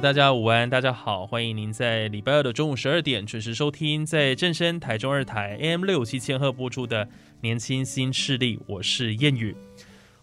大家午安，大家好，欢迎您在礼拜二的中午十二点准时收听，在正声台中二台 AM 六七千赫播出的《年轻新势力》，我是谚语。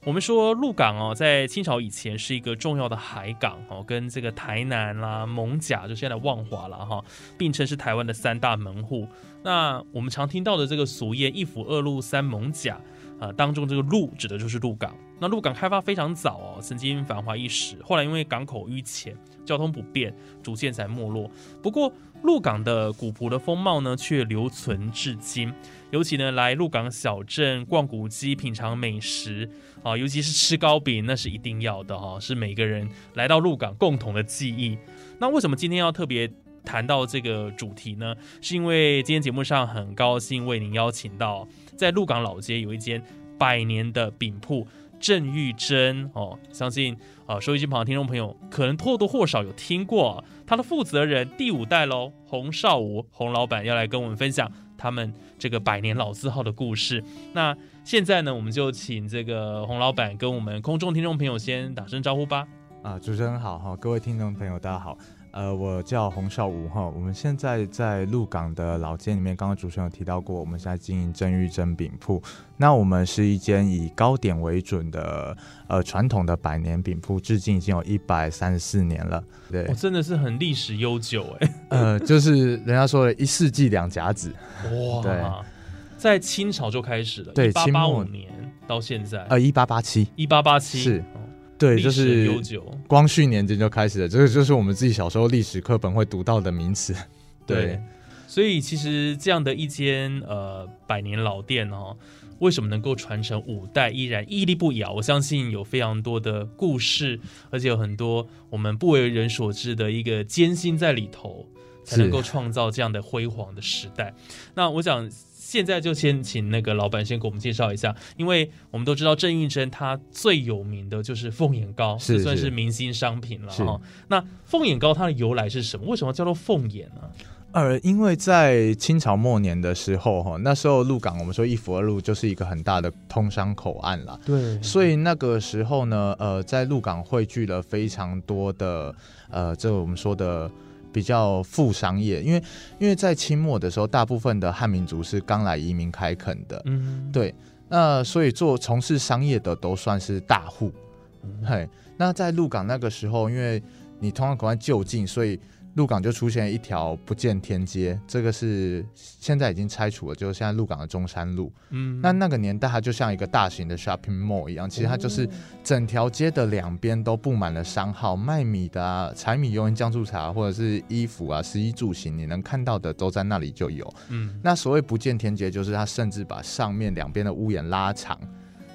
我们说鹿港哦，在清朝以前是一个重要的海港哦，跟这个台南啦、蒙甲，就现在万华了哈，并称是台湾的三大门户。那我们常听到的这个俗谚“一府二鹿三蒙甲”啊，当中这个鹿指的就是鹿港。那鹿港开发非常早哦，曾经繁华一时，后来因为港口淤浅、交通不便，逐渐才没落。不过鹿港的古朴的风貌呢，却留存至今。尤其呢，来鹿港小镇逛古迹、品尝美食啊，尤其是吃糕饼，那是一定要的哈，是每个人来到鹿港共同的记忆。那为什么今天要特别谈到这个主题呢？是因为今天节目上很高兴为您邀请到，在鹿港老街有一间百年的饼铺。郑玉珍哦，相信啊，收音机旁的听众朋友可能或多或少有听过他的负责人第五代喽，洪少武洪老板要来跟我们分享他们这个百年老字号的故事。那现在呢，我们就请这个洪老板跟我们空中听众朋友先打声招呼吧。啊，主持人好哈，各位听众朋友大家好。呃，我叫洪少武哈，我们现在在鹿港的老街里面，刚刚主持人有提到过，我们现在经营郑玉珍饼铺。那我们是一间以糕点为准的呃传统的百年饼铺，至今已经有一百三十四年了。对，真的是很历史悠久哎。呃，就是人家说的一世纪两甲子。哇，对，在清朝就开始了，对，八八五年到现在，呃，一八八七，一八八七是。对，就是悠久，光绪年间就开始了，这个就是我们自己小时候历史课本会读到的名词。对，所以其实这样的一间呃百年老店哦，为什么能够传承五代依然屹立不摇？我相信有非常多的故事，而且有很多我们不为人所知的一个艰辛在里头，才能够创造这样的辉煌的时代。那我想。现在就先请那个老板先给我们介绍一下，因为我们都知道郑玉珍她最有名的就是凤眼糕，是算是明星商品了哈。那凤眼糕它的由来是什么？为什么叫做凤眼呢？呃，因为在清朝末年的时候哈，那时候鹿港我们说一府二路就是一个很大的通商口岸了，对，所以那个时候呢，呃，在鹿港汇聚了非常多的呃，这我们说的。比较富商业，因为因为在清末的时候，大部分的汉民族是刚来移民开垦的，嗯，对，那所以做从事商业的都算是大户，嘿，那在鹿港那个时候，因为你通常口岸就近，所以。鹿港就出现一条不见天街，这个是现在已经拆除了，就是现在鹿港的中山路。嗯，那那个年代它就像一个大型的 shopping mall 一样，其实它就是整条街的两边都布满了商号，卖米的啊，柴米油盐酱醋茶，或者是衣服啊，食衣住行，你能看到的都在那里就有。嗯，那所谓不见天街，就是它甚至把上面两边的屋檐拉长。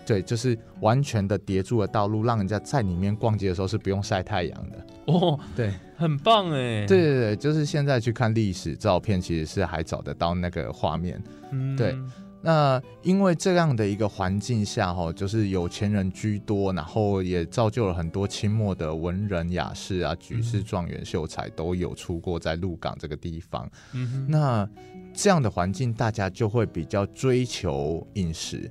对，就是完全的叠住了道路，让人家在里面逛街的时候是不用晒太阳的哦。对，很棒哎。对对对，就是现在去看历史照片，其实是还找得到那个画面。嗯，对。那因为这样的一个环境下，哈，就是有钱人居多，然后也造就了很多清末的文人雅士啊、举世状元秀才都有出过在鹿港这个地方。嗯，那这样的环境，大家就会比较追求饮食。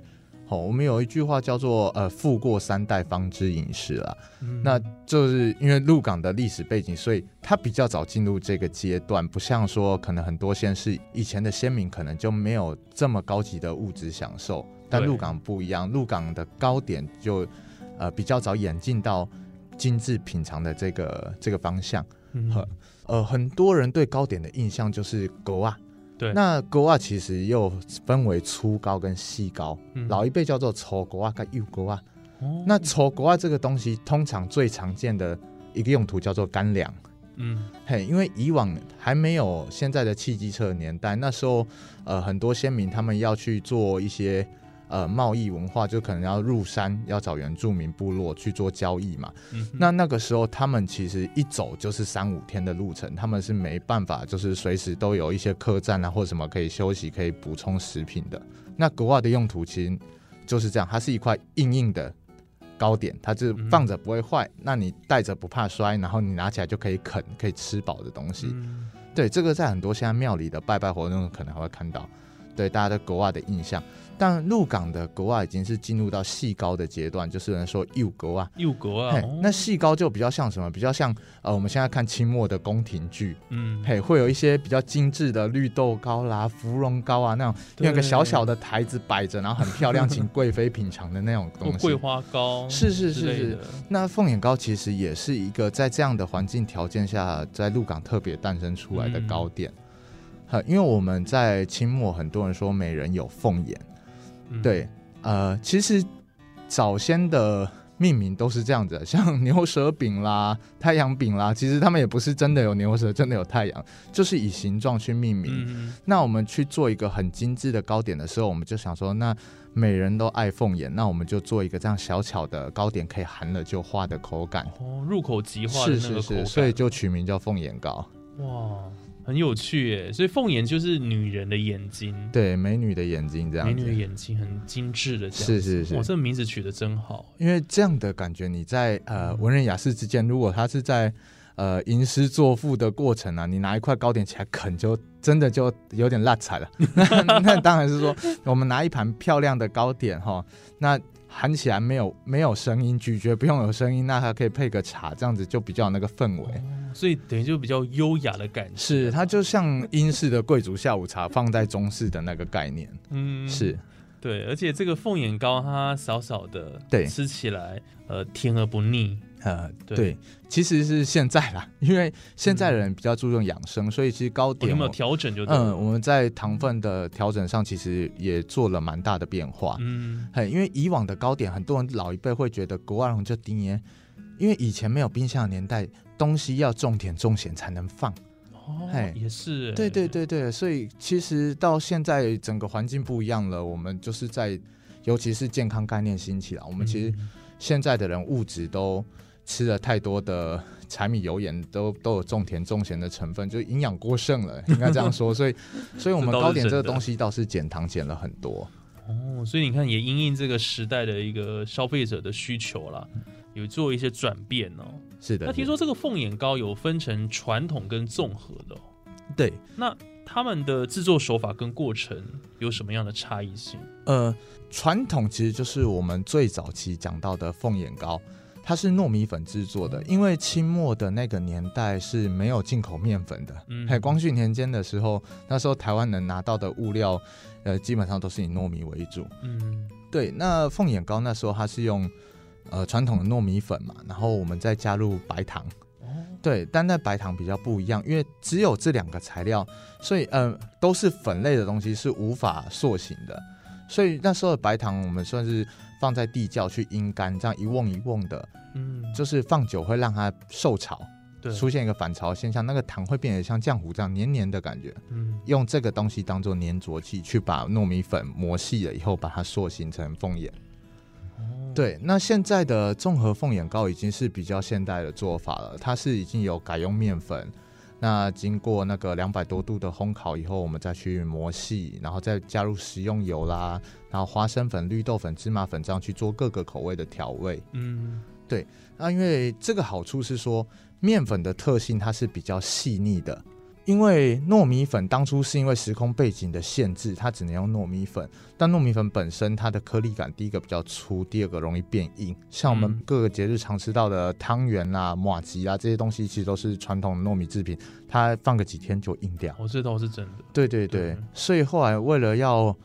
哦，我们有一句话叫做“呃，富过三代方知饮食”啦。那就是因为鹿港的历史背景，所以它比较早进入这个阶段，不像说可能很多县市以前的先民可能就没有这么高级的物质享受，但鹿港不一样，鹿港的糕点就呃比较早演进到精致品尝的这个这个方向。呃，很多人对糕点的印象就是狗啊。对，那国外其实又分为粗高跟细高，嗯老一辈叫做粗国啊跟幼国啊。哦那粗国啊这个东西，通常最常见的一个用途叫做干粮。嗯嘿，因为以往还没有现在的汽机车的年代，那时候呃很多先民他们要去做一些呃贸易文化，就可能要入山要找原住民部落去做交易嘛。嗯，那那个时候他们其实一走就是三五天的路程，他们是没办法就是随时都有一些客栈啊或什么可以休息可以补充食品的。那国外的用途其实就是这样，它是一块硬硬的。糕点，它就是放着不会坏，那你带着不怕摔，然后你拿起来就可以啃，可以吃饱的东西。嗯对，这个在很多现在庙里的拜拜活动中可能还会看到，对大家对国外的印象。但鹿港的国外已经是进入到细高的阶段，就是有人说幼国啊，幼国啊，哦。那细高就比较像什么？比较像呃，我们现在看清末的宫廷剧，嗯，嘿，会有一些比较精致的绿豆糕啦、芙蓉糕啊那种，对有个小小的台子摆着，然后很漂亮，请贵妃品尝的那种东西。桂花糕是是是是。那凤眼糕其实也是一个在这样的环境条件下，在鹿港特别诞生出来的糕点。呃，因为我们在清末，很多人说美人有凤眼，嗯对，呃，其实早先的命名都是这样子的，像 牛舌饼啦、太阳饼啦，其实他们也不是真的有牛舌，真的有太阳，就是以形状去命名。嗯那我们去做一个很精致的糕点的时候，我们就想说，那每人都爱凤眼，那我们就做一个这样小巧的糕点，可以含了就化的口感。哦，入口即化的是是是，所以就取名叫凤眼糕。哇，很有趣耶。所以凤眼就是女人的眼睛，对，美女的眼睛这样美女的。眼睛很精致的这样。是是是哇，这个名字取得真好。因为这样的感觉，你在呃文人雅士之间，如果他是在呃吟诗作赋的过程啊，你拿一块糕点起来啃，就真的就有点辣彩了。那 那当然是说，我们拿一盘漂亮的糕点哈，那含起来没有没有声音，咀嚼不用有声音，那它可以配个茶，这样子就比较有那个氛围。所以等于就比较优雅的感觉。是，它就像英式的贵族下午茶放在中式的那个概念。嗯，是，对，而且这个凤眼糕它少少的，对吃起来呃甜而不腻。呃，对对，其实是现在啦，因为现在的人比较注重养生，所以其实糕点我哦有没有调整就嗯，我们在糖分的调整上其实也做了蛮大的变化。嗯嘿，因为以往的糕点，很多人老一辈会觉得国外人就低盐，因为以前没有冰箱的年代，东西要重点重咸才能放。哦嘿也是耶，对对对对，所以其实到现在整个环境不一样了，我们就是在，尤其是健康概念兴起了，我们其实嗯现在的人物质都吃了太多的柴米油盐，都 都有种甜种咸的成分，就营养过剩了，应该这样说。所以，所以我们糕点这个东西倒是减糖减了很多。哦，所以你看也因应这个时代的一个消费者的需求啦，有做一些转变哦。是的，那听说这个凤眼糕有分成传统跟综合的、哦，对，那他们的制作手法跟过程有什么样的差异性？呃，传统其实就是我们最早期讲到的凤眼糕，它是糯米粉制作的。因为清末的那个年代是没有进口面粉的，嗯还光绪年间的时候，那时候台湾能拿到的物料，呃，基本上都是以糯米为主。嗯对，那凤眼糕那时候它是用呃传统的糯米粉嘛，然后我们再加入白糖。哦对，但那白糖比较不一样，因为只有这两个材料，所以呃都是粉类的东西是无法塑形的。所以那时候的白糖我们算是放在地窖去阴干，这样一瓮一瓮的，嗯，就是放久会让它受潮，对，出现一个反潮现象，那个糖会变得像浆糊这样黏黏的感觉。嗯用这个东西当做粘着剂，去把糯米粉磨细了以后，把它塑形成凤眼。哦对，那现在的综合凤眼糕已经是比较现代的做法了，它是已经有改用面粉，那经过那个两百多度的烘烤以后，我们再去磨细，然后再加入食用油啦，然后花生粉、绿豆粉、芝麻粉这样去做各个口味的调味。嗯对那因为这个好处是说，面粉的特性它是比较细腻的，因为糯米粉当初是因为时空背景的限制，它只能用糯米粉。但糯米粉本身它的颗粒感，第一个比较粗，第二个容易变硬。像我们嗯各个节日常吃到的汤圆啊、马吉啊这些东西，其实都是传统的糯米制品，它放个几天就硬掉。我，这倒是真的。对对对，对所以后来为了要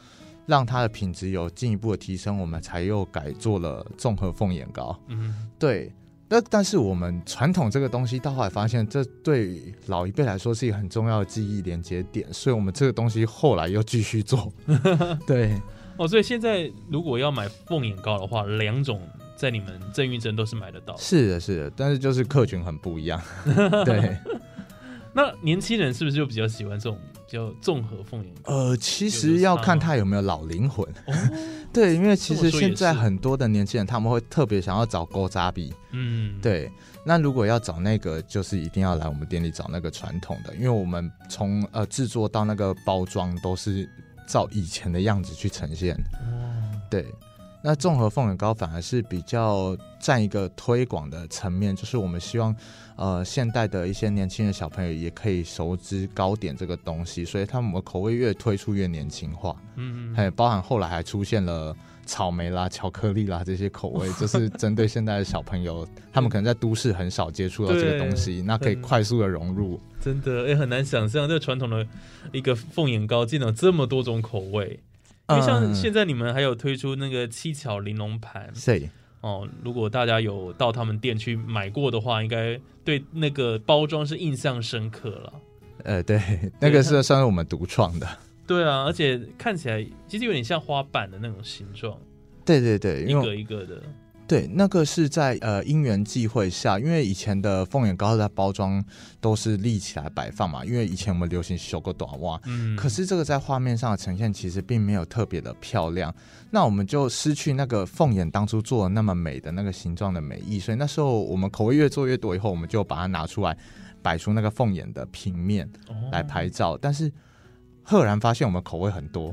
让它的品质有进一步的提升，我们才又改做了综合凤眼糕。嗯对，那但是我们传统这个东西，到后来发现，这对老一辈来说是一个很重要的记忆连接点，所以我们这个东西后来又继续做。对，哦，所以现在如果要买凤眼膏的话，两种在你们郑运珍都是买得到。是的，是的，但是就是客群很不一样。对，那年轻人是不是就比较喜欢这种比较综合凤眼糕？呃，其实要看他有没有老灵魂。对，因为其实现在很多的年轻人他们会特别想要找勾扎比。嗯，对。那如果要找那个，就是一定要来我们店里找那个传统的，因为我们从呃制作到那个包装都是照以前的样子去呈现。哦，对。那综合凤眼糕反而是比较占一个推广的层面，就是我们希望，呃，现代的一些年轻的小朋友也可以熟知糕点这个东西，所以他们的口味越推出越年轻化。嗯，还有包含后来还出现了草莓啦、巧克力啦这些口味，就是针对现在的小朋友，他们可能在都市很少接触到这个东西，那可以快速的融入。真的，也很难想象这传统的一个凤眼糕竟然有这么多种口味。因为像现在你们还有推出那个七巧玲珑盘，是哦。如果大家有到他们店去买过的话，应该对那个包装是印象深刻了。呃，对，那个是算是我们独创的。对啊，而且看起来其实有点像花瓣的那种形状。对对对，一个一个的。对，那个是在呃因缘际会下，因为以前的凤眼糕的包装都是立起来摆放嘛，因为以前我们流行修个短袜，嗯，可是这个在画面上的呈现其实并没有特别的漂亮，那我们就失去那个凤眼当初做的那么美的那个形状的美意，所以那时候我们口味越做越多以后，我们就把它拿出来摆出那个凤眼的平面来拍照，但是赫然发现我们口味很多。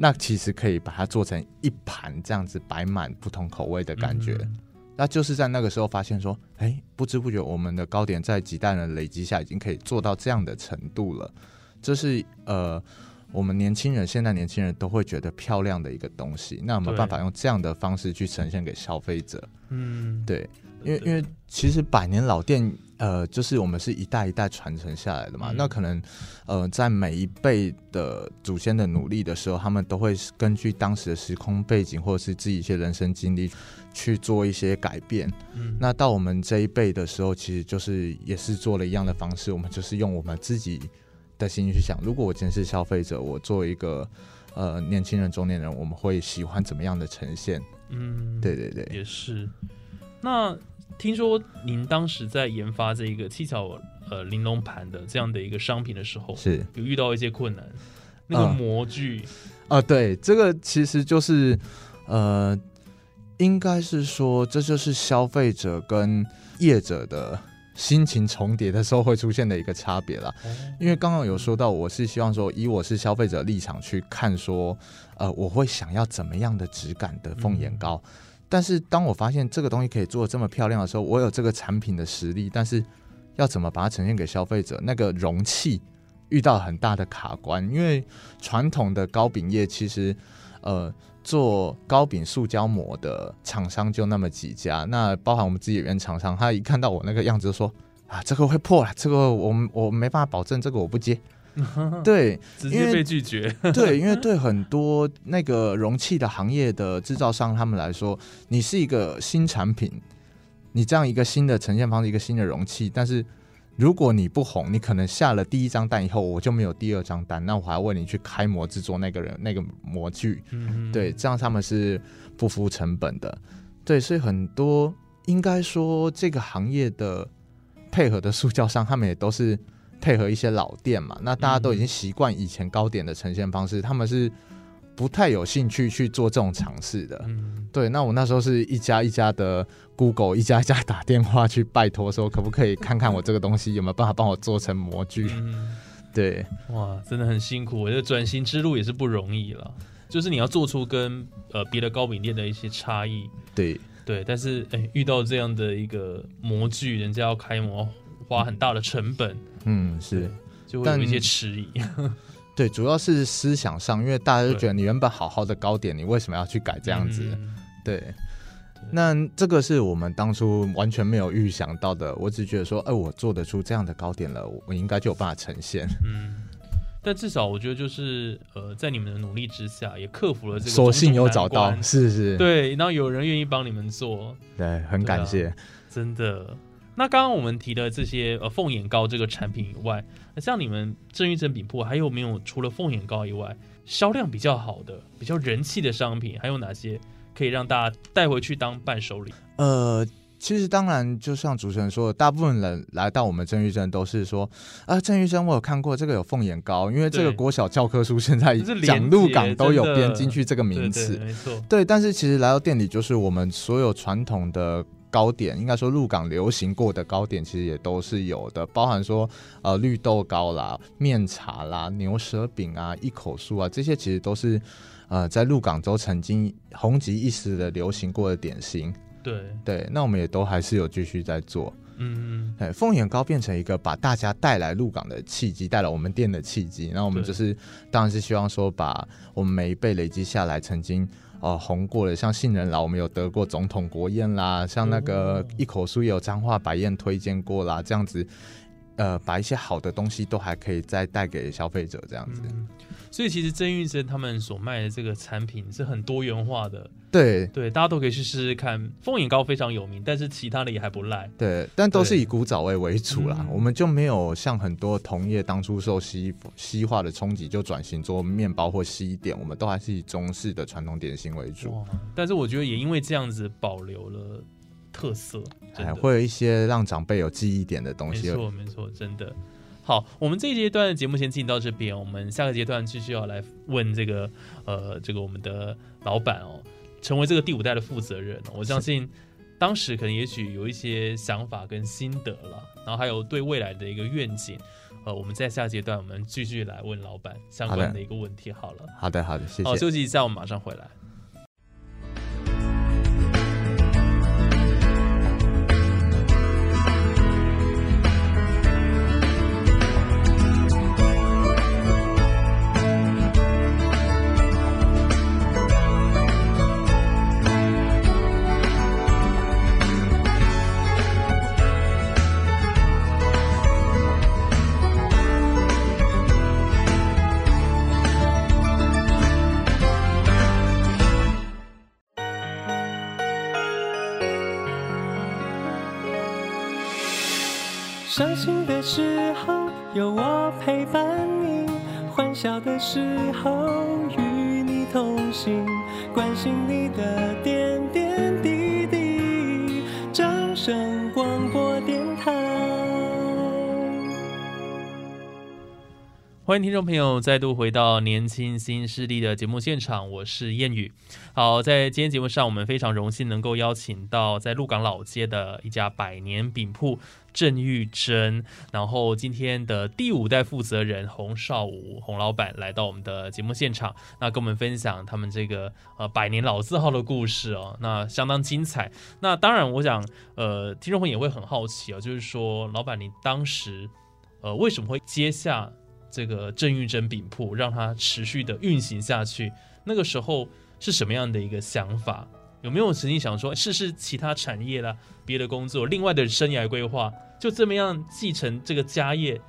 那其实可以把它做成一盘这样子摆满不同口味的感觉，那就是在那个时候发现说，哎，不知不觉我们的糕点在几代人累积下，已经可以做到这样的程度了。这是呃，我们年轻人现在年轻人都会觉得漂亮的一个东西。那有没有办法用这样的方式去呈现给消费者？嗯，对，因为因为其实百年老店。呃，就是我们是一代一代传承下来的嘛，那可能，呃，在每一辈的祖先的努力的时候，他们都会根据当时的时空背景或者是自己一些人生经历去做一些改变。嗯，那到我们这一辈的时候，其实就是也是做了一样的方式，我们就是用我们自己的心去想，如果我今天是消费者，我作为一个呃年轻人、中年人，我们会喜欢怎么样的呈现？嗯，对对对，也是。那。听说您当时在研发这个七巧呃玲珑盘的这样的一个商品的时候，是有遇到一些困难。那个模具啊，对，这个其实就是呃，应该是说这就是消费者跟业者的心情重叠的时候会出现的一个差别啦。因为刚刚有说到，我是希望说以我是消费者立场去看，说呃，我会想要怎么样的质感的凤眼糕。但是当我发现这个东西可以做的这么漂亮的时候，我有这个产品的实力，但是要怎么把它呈现给消费者？那个容器遇到很大的卡关，因为传统的糕饼业其实，呃，做糕饼塑胶膜的厂商就那么几家，那包含我们自己原厂商，他一看到我那个样子就说啊，这个会破了，这个我我没办法保证，这个我不接。对，直接被拒绝。对，因为对很多那个容器的行业的制造商他们来说，你是一个新产品，你这样一个新的呈现方式，一个新的容器，但是如果你不红，你可能下了第一张单以后，我就没有第二张单，那我还要为你去开模制作那个人那个模具。嗯，对，这样他们是不付成本的。对，所以很多应该说这个行业的配合的塑胶商，他们也都是。配合一些老店嘛，那大家都已经习惯以前糕点的呈现方式，他们是不太有兴趣去做这种尝试的。嗯对，那我那时候是一家一家的 Google，一家一家打电话去拜托说，可不可以看看我这个东西有没有办法帮我做成模具？嗯对，哇，真的很辛苦，我觉得转型之路也是不容易了，就是你要做出跟呃别的糕饼店的一些差异。对对，但是哎，遇到这样的一个模具，人家要开模。花很大的成本，嗯，是，就会有一些迟疑。对，主要是思想上，因为大家都觉得你原本好好的糕点，你为什么要去改这样子？对，那这个是我们当初完全没有预想到的。我只觉得说，哎，我做得出这样的糕点了，我应该就有办法呈现。嗯，但至少我觉得就是呃，在你们的努力之下，也克服了这个所幸有找到，是是，对，然后有人愿意帮你们做，对，很感谢。真的。那刚刚我们提的这些呃凤眼膏这个产品以外，那像你们正玉珍饼铺还有没有除了凤眼膏以外，销量比较好的、比较人气的商品，还有哪些可以让大家带回去当伴手礼？呃，其实当然，就像主持人说的，大部分人来到我们郑玉珍都是说啊，郑玉珍我有看过这个有凤眼膏，因为这个对。国小教科书现在讲鹿结港都有编进去这个名对词。对，，没错，对，但是其实来到店里，就是我们所有传统的糕点，应该说鹿港流行过的糕点，其实也都是有的，包含说呃绿豆糕啦、面茶啦、牛舌饼啊、一口酥啊，这些其实都是呃在鹿港州曾经红极一时的流行过的点心。对，对，那我们也都还是有继续在做。嗯嗯，哎，凤眼糕变成一个把大家带来鹿港的契机，带来我们店的契机。那我们对就是，当然是希望说，把我们每一辈累积下来，曾经呃红过的，像杏仁老，我们有得过总统国宴啦，像那个哦一口酥也有彰化白宴推荐过啦，这样子，呃，把一些好的东西都还可以再带给消费者，这样子。嗯，所以其实曾玉珍他们所卖的这个产品是很多元化的，对对，大家都可以去试试看。凤眼糕非常有名，但是其他的也还不赖。对，但都是以古早味为主啦，嗯我们就没有像很多同业当初受西西化的冲击，就转型做面包或西点，我们都还是以中式的传统点心为主。但是我觉得也因为这样子保留了特色，真哎，会有一些让长辈有记忆点的东西。没错，没错，真的。好，我们这一阶段的节目先进行到这边，我们下个阶段继续要来问这个呃，这个我们的老板哦，成为这个第五代的负责人哦、我相信当时可能也许有一些想法跟心得了，然后还有对未来的一个愿景。呃，我们在下阶段我们继续来问老板相关的一个问题好了。好的，好的，谢好，谢。休息一下，我们马上回来。关心你的点欢迎听众朋友再度回到《年轻新势力》的节目现场，我是燕语。好，在今天节目上，我们非常荣幸能够邀请到在鹿港老街的一家百年饼铺郑玉珍，然后今天的第五代负责人洪少武洪老板来到我们的节目现场，那跟我们分享他们这个呃百年老字号的故事哦，那相当精彩。那当然，我想呃听众朋友也会很好奇哦，就是说老板你当时呃为什么会接下？这个郑玉珍饼铺，让它持续的运行下去。那个时候是什么样的一个想法？有没有曾经想说试试其他产业啦、别的工作、另外的生涯规划，就这么样继承这个家业？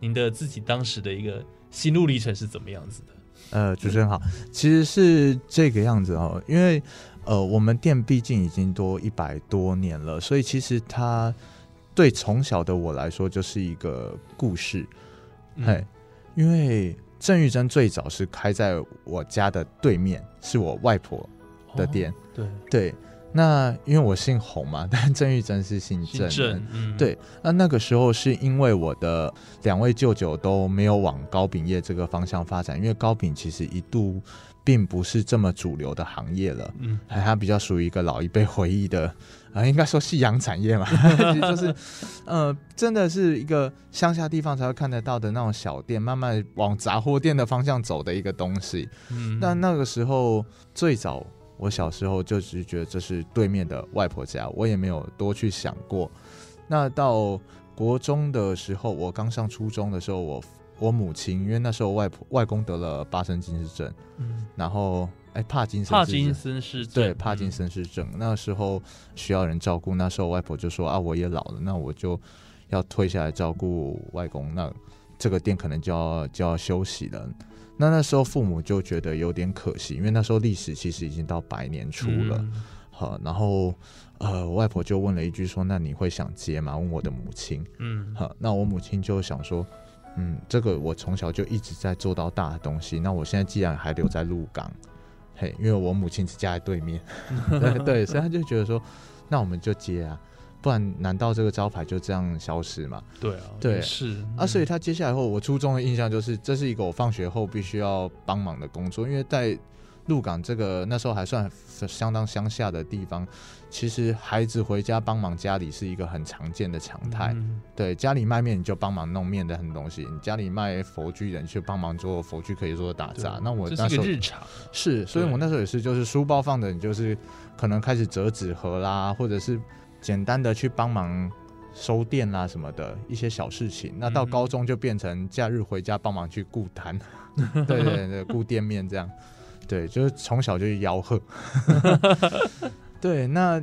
您的自己当时的一个心路历程是怎么样子的？呃，主持人好，其实是这个样子哦，因为呃，我们店毕竟已经多一百多年了，所以其实它对从小的我来说就是一个故事。嗯嘿，因为郑玉珍最早是开在我家的对面，是我外婆的店。哦对，对，那因为我姓洪嘛，但郑玉珍是姓郑对，那那个时候是因为我的两位舅舅都没有往糕饼业这个方向发展，因为糕饼其实一度并不是这么主流的行业了，嗯，还它比较属于一个老一辈回忆的啊、应该说夕阳产业嘛，就是呃，真的是一个乡下地方才会看得到的那种小店，慢慢往杂货店的方向走的一个东西。嗯，那那个时候最早，我小时候就只是觉得这是对面的外婆家，我也没有多去想过。那到国中的时候，我刚上初中的时候，我我母亲因为那时候外婆外公得了八生金氏症，嗯然后哎帕金森帕金森氏症，对帕金森氏症，那时候需要人照顾，那时候外婆就说啊我也老了，那我就要退下来照顾外公，那这个店可能就要就要休息了。那那时候父母就觉得有点可惜，因为那时候历史其实已经到百年初了。嗯好，然后呃，我外婆就问了一句说：“那你会想接吗？”问我的母亲。嗯好，那我母亲就想说，嗯，这个我从小就一直在做到大的东西，那我现在既然还留在鹿港，嘿，因为我母亲是家在对面，对对，所以他就觉得说，那我们就接啊，不然难道这个招牌就这样消失吗？对啊，对也是啊，所以嗯他接下来后，我初中的印象就是，这是一个我放学后必须要帮忙的工作，因为在鹿港这个那时候还算相当乡下的地方，其实孩子回家帮忙家里是一个很常见的常态。嗯对，家里卖面你就帮忙弄面的很多东西，你家里卖佛具人你去帮忙做佛具可以做打对杂。那我那时候是日常，是，所以我那时候也是，就是书包放的，你就是可能开始折纸盒啦，或者是简单的去帮忙收店啦什么的一些小事情。那到嗯高中就变成假日回家帮忙去顾摊，对对对，顾店面这样。对，就是从小就吆喝。对，那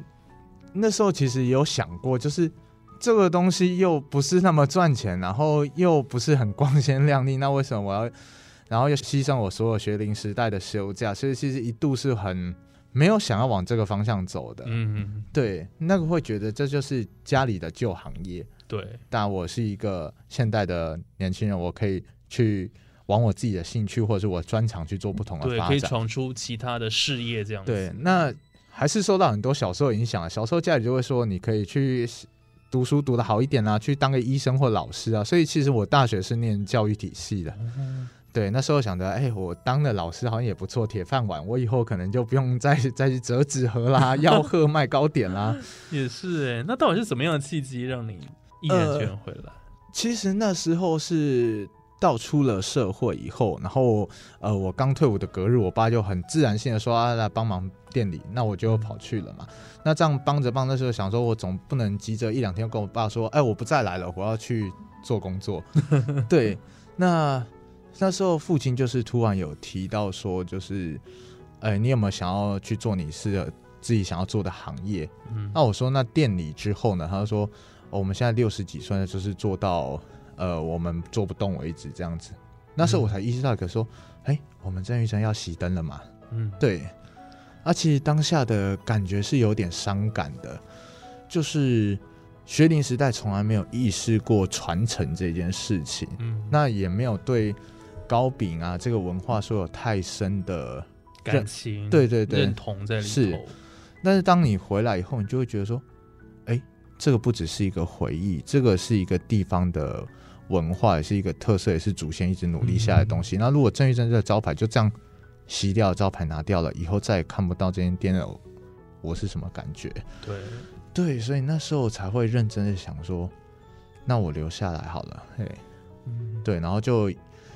那时候其实有想过，就是这个东西又不是那么赚钱，然后又不是很光鲜亮丽，那为什么我要，然后又牺牲我所有学龄时代的休假？所以其实一度是很没有想要往这个方向走的。嗯，对，那个会觉得这就是家里的旧行业，对，但我是一个现代的年轻人，我可以去往我自己的兴趣或者是我专长去做不同的对，可以发展。闯出其他的事业这样子。对，那还是受到很多小时候影响啊。小时候家里就会说，你可以去读书读得好一点啊，去当个医生或老师啊。所以其实我大学是念教育体系的。对，那时候想着，哎、我当了老师好像也不错，铁饭碗，我以后可能就不用再 再去折纸盒啦、吆喝卖糕点啦。也是哎，那到底是什么样的契机让你毅然决然回来？其实那时候是到出了社会以后，然后呃，我刚退伍的隔日，我爸就很自然性的说啊，来帮忙店里，那我就跑去了嘛。那这样帮着帮着，时候想说，我总不能急着一两天跟我爸说，哎，我不再来了，我要去做工作。对，那那时候父亲就是突然有提到说，就是，哎，你有没有想要去做你是自己想要做的行业？嗯，那我说那店里之后呢？他就说、哦我们现在六十几岁了，就是做到呃我们做不动为止这样子。那时候我才意识到，可说，哎、我们郑玉生要熄灯了嘛？嗯，对，啊，其实当下的感觉是有点伤感的，就是学龄时代从来没有意识过传承这件事情，嗯，那也没有对糕饼啊这个文化说有太深的感情，对对对。认同在里是。头。但是当你回来以后，你就会觉得说，哎，这个不只是一个回忆，这个是一个地方的文化，也是一个特色，也是祖先一直努力下来的东西。那如果郑玉珍这个招牌就这样吸掉，招牌拿掉了，以后再也看不到这间店了，我是什么感觉？对，对，所以那时候才会认真的想说，那我留下来好了，嘿，嗯，对，然后就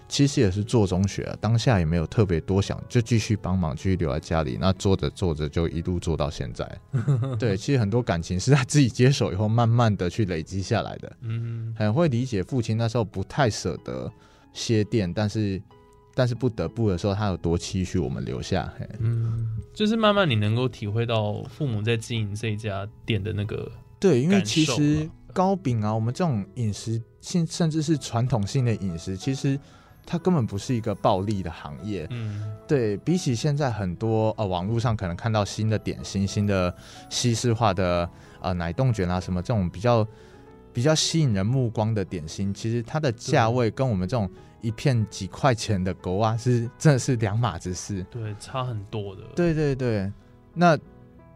其实也是做中学啊，当下也没有特别多想，就继续帮忙，继续留在家里。那做着做着就一路做到现在。对，其实很多感情是他自己接手以后，慢慢的去累积下来的。嗯，很会理解父亲那时候不太舍得歇店，但是但是不得不的时候，他有多期许我们留下。嘿嗯，就是慢慢你能够体会到父母在经营这一家店的那个，对，因为其实糕饼啊，我们这种饮食性甚至是传统性的饮食，其实它根本不是一个暴利的行业。嗯，对比起现在很多呃网络上可能看到新的点心、新的西式化的呃奶冻卷啊什么这种比较比较吸引人目光的点心，其实它的价位跟我们这种一片几块钱的狗啊是真的是两码子事。对，差很多的。，对对对，那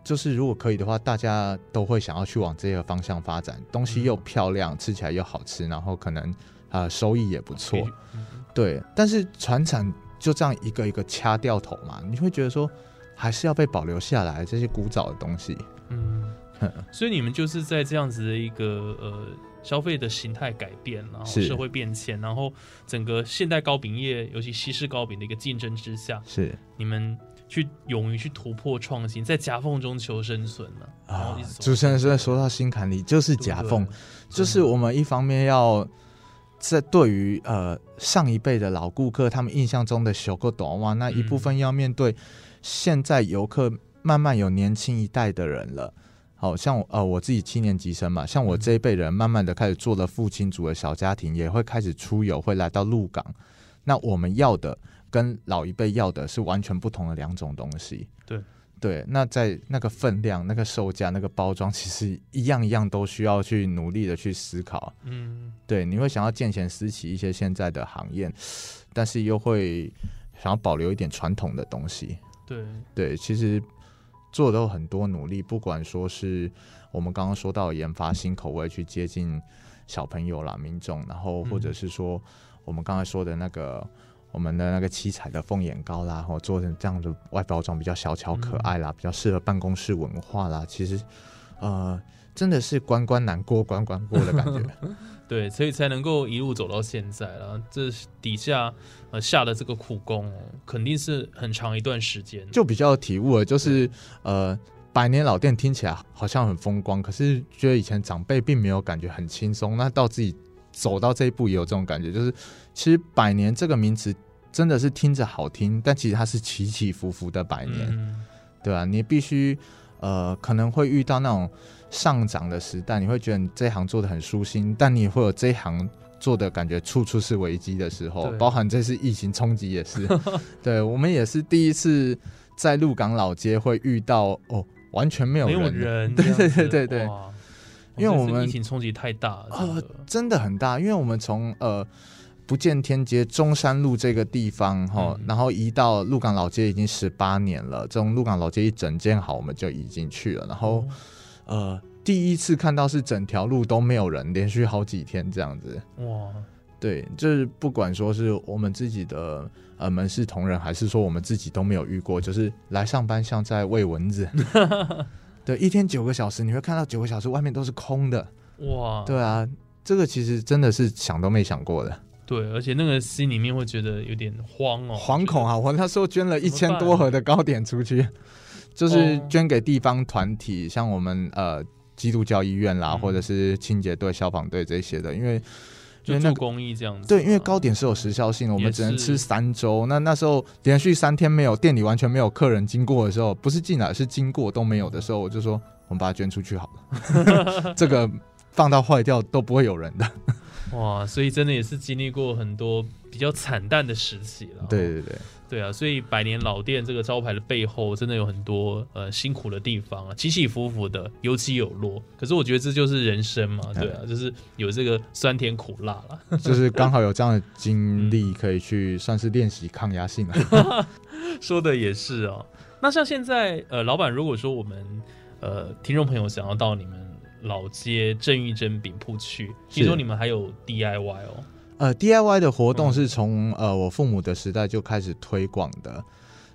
就是如果可以的话，大家都会想要去往这个方向发展，东西又漂亮，吃起来又好吃，然后可能呃收益也不错。嗯对，但是船产就这样一个一个掐掉头嘛，你会觉得说还是要被保留下来这些古早的东西。嗯，所以你们就是在这样子的一个呃消费的形态改变，然后社会变迁，然后整个现代糕饼业，尤其西式糕饼的一个竞争之下，是你们去勇于去突破创新，在夹缝中求生存呢、然后啊一直，走主持人是在说到心坎里，就是夹缝，就是我们一方面要这对于呃上一辈的老顾客，他们印象中的小个短袜，那一部分要面对现在游客慢慢有年轻一代的人了。好像呃我自己七年级生嘛，像我这一辈人，慢慢的开始做了父亲组的小家庭，也会开始出游，会来到鹿港。那我们要的跟老一辈要的是完全不同的两种东西。对对，那在那个分量、那个售价、那个包装，其实一样一样都需要去努力的去思考。嗯，对，你会想要见贤思齐一些现在的行业，但是又会想要保留一点传统的东西。对，对，其实做的有很多努力，不管说是我们刚刚说到研发新口味去接近小朋友啦、民众，然后或者是说我们刚才说的那个我们的那个七彩的凤眼糕啦，然后做成这样的外包装比较小巧可爱啦，比较适合办公室文化啦，其实呃真的是关关难过关关过的感觉。对，所以才能够一路走到现在了。这底下呃下的这个苦功哦，肯定是很长一段时间。就比较有体悟了，就是呃，百年老店听起来好像很风光，可是觉得以前长辈并没有感觉很轻松，那到自己走到这一步也有这种感觉，就是其实百年这个名词真的是听着好听，但其实它是起起伏伏的百年，嗯，对啊，你必须呃可能会遇到那种上涨的时代，你会觉得你这行做的很舒心，但你也会有这行。做的感觉处处是危机的时候，包含这次疫情冲击也是，对我们也是第一次在鹿港老街会遇到哦，完全没有人，对，对对对对。哇因为我们情冲击太大了，真呃的真的很大，因为我们从呃不见天街中山路这个地方哈，嗯然后移到鹿港老街已经十八年了，这种鹿港老街一整建好，我们就已经去了，然后呃第一次看到是整条路都没有人，连续好几天这样子。哇，对，就是不管说是我们自己的呃门市同仁，还是说我们自己都没有遇过，就是来上班像在喂蚊子。对，一天九个小时，你会看到九个小时外面都是空的。哇，对啊，这个其实真的是想都没想过的，对，而且那个心里面会觉得有点慌哦，惶恐啊！我那时候捐了一千多盒的糕点出去，就是哦。捐给地方团体，像我们呃基督教医院啦，嗯。或者是清洁队、消防队这些的，因为就做公益这样子。对，因为糕点是有时效性的，我们只能吃三周。那那时候连续三天没有店里完全没有客人经过的时候，不是进来是经过都没有的时候，我就说我们把它捐出去好了，这个放到坏掉都不会有人的。哇，所以真的也是经历过很多比较惨淡的时期了。对对对，对啊，所以百年老店这个招牌的背后，真的有很多呃辛苦的地方啊，起起伏伏的，有起有落。可是我觉得这就是人生嘛，对啊，就是有这个酸甜苦辣啦。就是刚好有这样的经历，可以去算是练习抗压性了。说的也是哦。那像现在呃，老板如果说我们呃听众朋友想要到你们老街正玉珍饼铺去，听说你们还有 DIY 哦。呃，DIY 的活动嗯是从呃我父母的时代就开始推广的。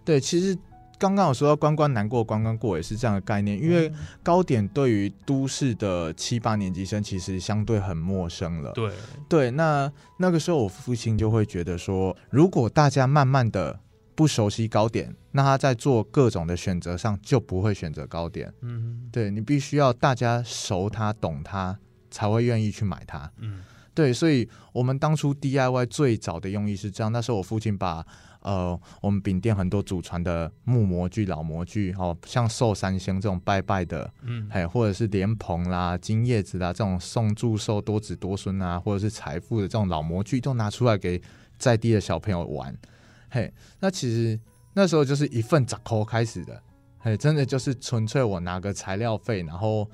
对，其实刚刚我说到关关难过关关过也是这样的概念，因为糕点对于都市的七八年级生其实相对很陌生了。对，对，那那个时候我父亲就会觉得说，如果大家慢慢的不熟悉糕点，那他在做各种的选择上就不会选择糕点。嗯对你必须要大家熟它、懂它，才会愿意去买它。嗯对，所以我们当初 DIY 最早的用意是这样。那时候我父亲把呃我们饼店很多祖传的木模具、老模具，哦，像寿三星这种拜拜的，嗯，还有或者是莲蓬啦、金叶子啦这种送祝寿多子多孙啊，或者是财富的这种老模具，都拿出来给在地的小朋友玩。嘿，那其实那时候就是一份杂扣开始的，嘿，真的就是纯粹我拿个材料费，然后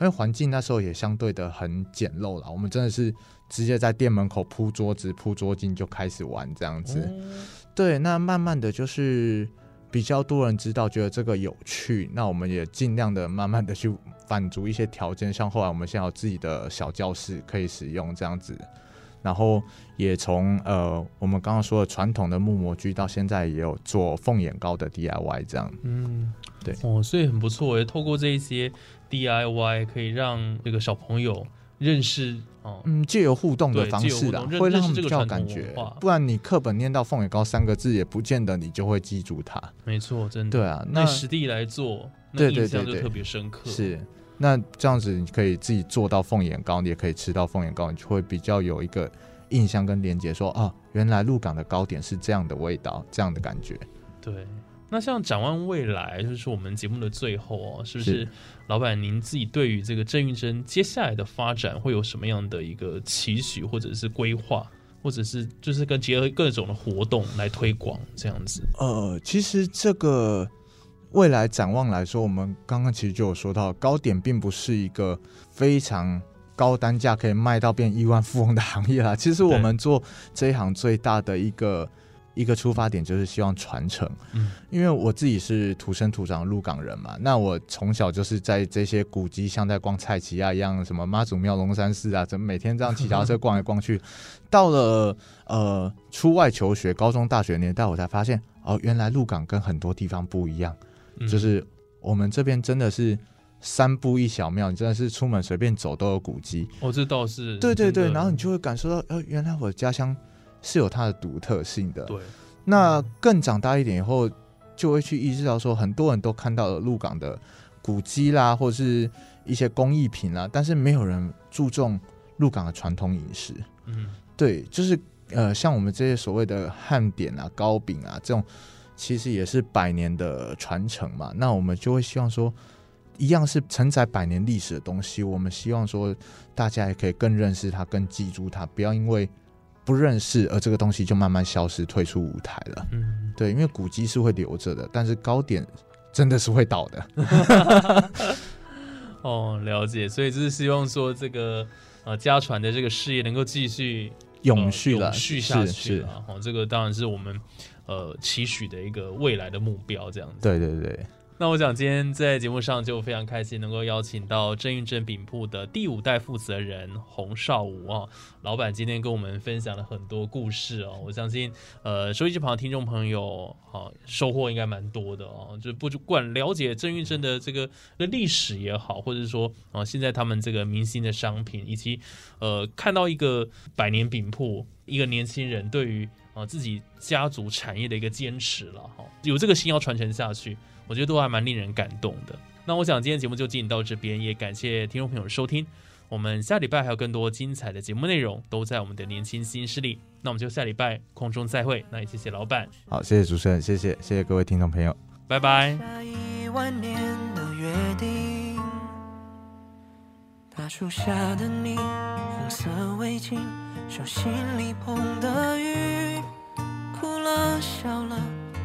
因为环境那时候也相对的很简陋了，我们真的是直接在店门口铺桌子、铺桌巾就开始玩这样子。哦对，那慢慢的就是比较多人知道，觉得这个有趣，那我们也尽量的慢慢的去满足一些条件，像后来我们现在有自己的小教室可以使用这样子，然后也从呃我们刚刚说的传统的木模具，到现在也有做凤眼膏的 DIY 这样。嗯，对哦，所以很不错诶。透过这一些 DIY，可以让这个小朋友认识哦，嗯，借由互动的方式啦借由互动，认会让比较感觉，不然你课本念到凤眼糕三个字，也不见得你就会记住它。没错，真的。对啊，那那实地来做，那对对对对印象就特别深刻。是，那这样子你可以自己做到凤眼糕，你也可以吃到凤眼糕，你就会比较有一个印象跟连接，说啊，原来鹿港的糕点是这样的味道，这样的感觉。对，那像展望未来，就是我们节目的最后哦，是不是是老板您自己对于这个郑玉珍接下来的发展会有什么样的一个期许，或者是规划，或者是就是跟结合各种的活动来推广这样子？呃，其实这个未来展望来说，我们刚刚其实就有说到，糕点并不是一个非常高单价可以卖到变亿万富翁的行业啦。其实我们做这一行最大的一个一个出发点就是希望传承。嗯，因为我自己是土生土长的鹿港人嘛，那我从小就是在这些古迹，像在逛菜奇啊一样，什么妈祖庙、龙山寺啊，怎么每天这样骑脚踏车逛来逛去。到了呃出外求学，高中、大学年代，我才发现哦，原来鹿港跟很多地方不一样，嗯就是我们这边真的是三步一小庙，你真的是出门随便走都有古迹。哦，这倒是对对对，然后你就会感受到，呃，原来我的家乡是有它的独特性的。对那更长大一点以后，就会去意识到说，很多人都看到了鹿港的古迹啦，或是一些工艺品啦，但是没有人注重鹿港的传统饮食。嗯对，就是呃，像我们这些所谓的汉点啊、糕饼啊这种，其实也是百年的传承嘛。那我们就会希望说，一样是承载百年历史的东西，我们希望说大家也可以更认识它、更记住它，不要因为不认识而这个东西就慢慢消失、退出舞台了。嗯，对，因为古迹是会留着的，但是糕点真的是会倒的。哦，了解，所以就是希望说这个呃家传的这个事业能够继续永续了，呃永续下是是去了。哦，这个当然是我们呃期许的一个未来的目标，这样子。对对对，那我想今天在节目上就非常开心，能够邀请到郑运镇饼铺的第五代负责人洪少武啊，老板今天跟我们分享了很多故事哦。我相信呃收音机旁的听众朋友啊，收获应该蛮多的哦。就不管了解郑运镇的这个的历史也好，或者是说啊现在他们这个明星的商品，以及呃看到一个百年饼铺一个年轻人对于啊自己家族产业的一个坚持了哈，有这个心要传承下去。我觉得都还蛮令人感动的。那我想今天节目就进行到这边，也感谢听众朋友的收听。我们下礼拜还有更多精彩的节目内容，都在我们的年轻新势力。那我们就下礼拜空中再会。那也谢谢老板，好，谢谢主持人，谢谢谢谢各位听众朋友。拜拜。下一万年的约定，大树下的你，红色围巾，手心里捧的雨，哭了笑了，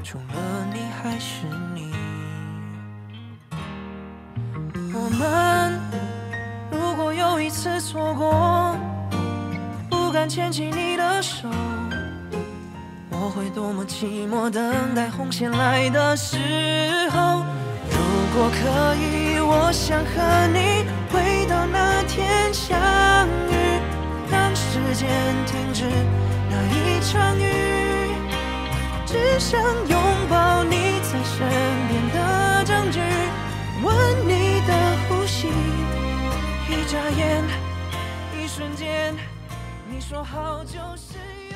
除了你还是你。我们如果有一次错过，不敢牵起你的手。我会多么寂寞，等待红线来的时候。如果可以，我想和你回到那天相遇，让时间停止那一场雨，只想拥抱你在身边的证据，吻你，一眨眼，一瞬间，你说好就是。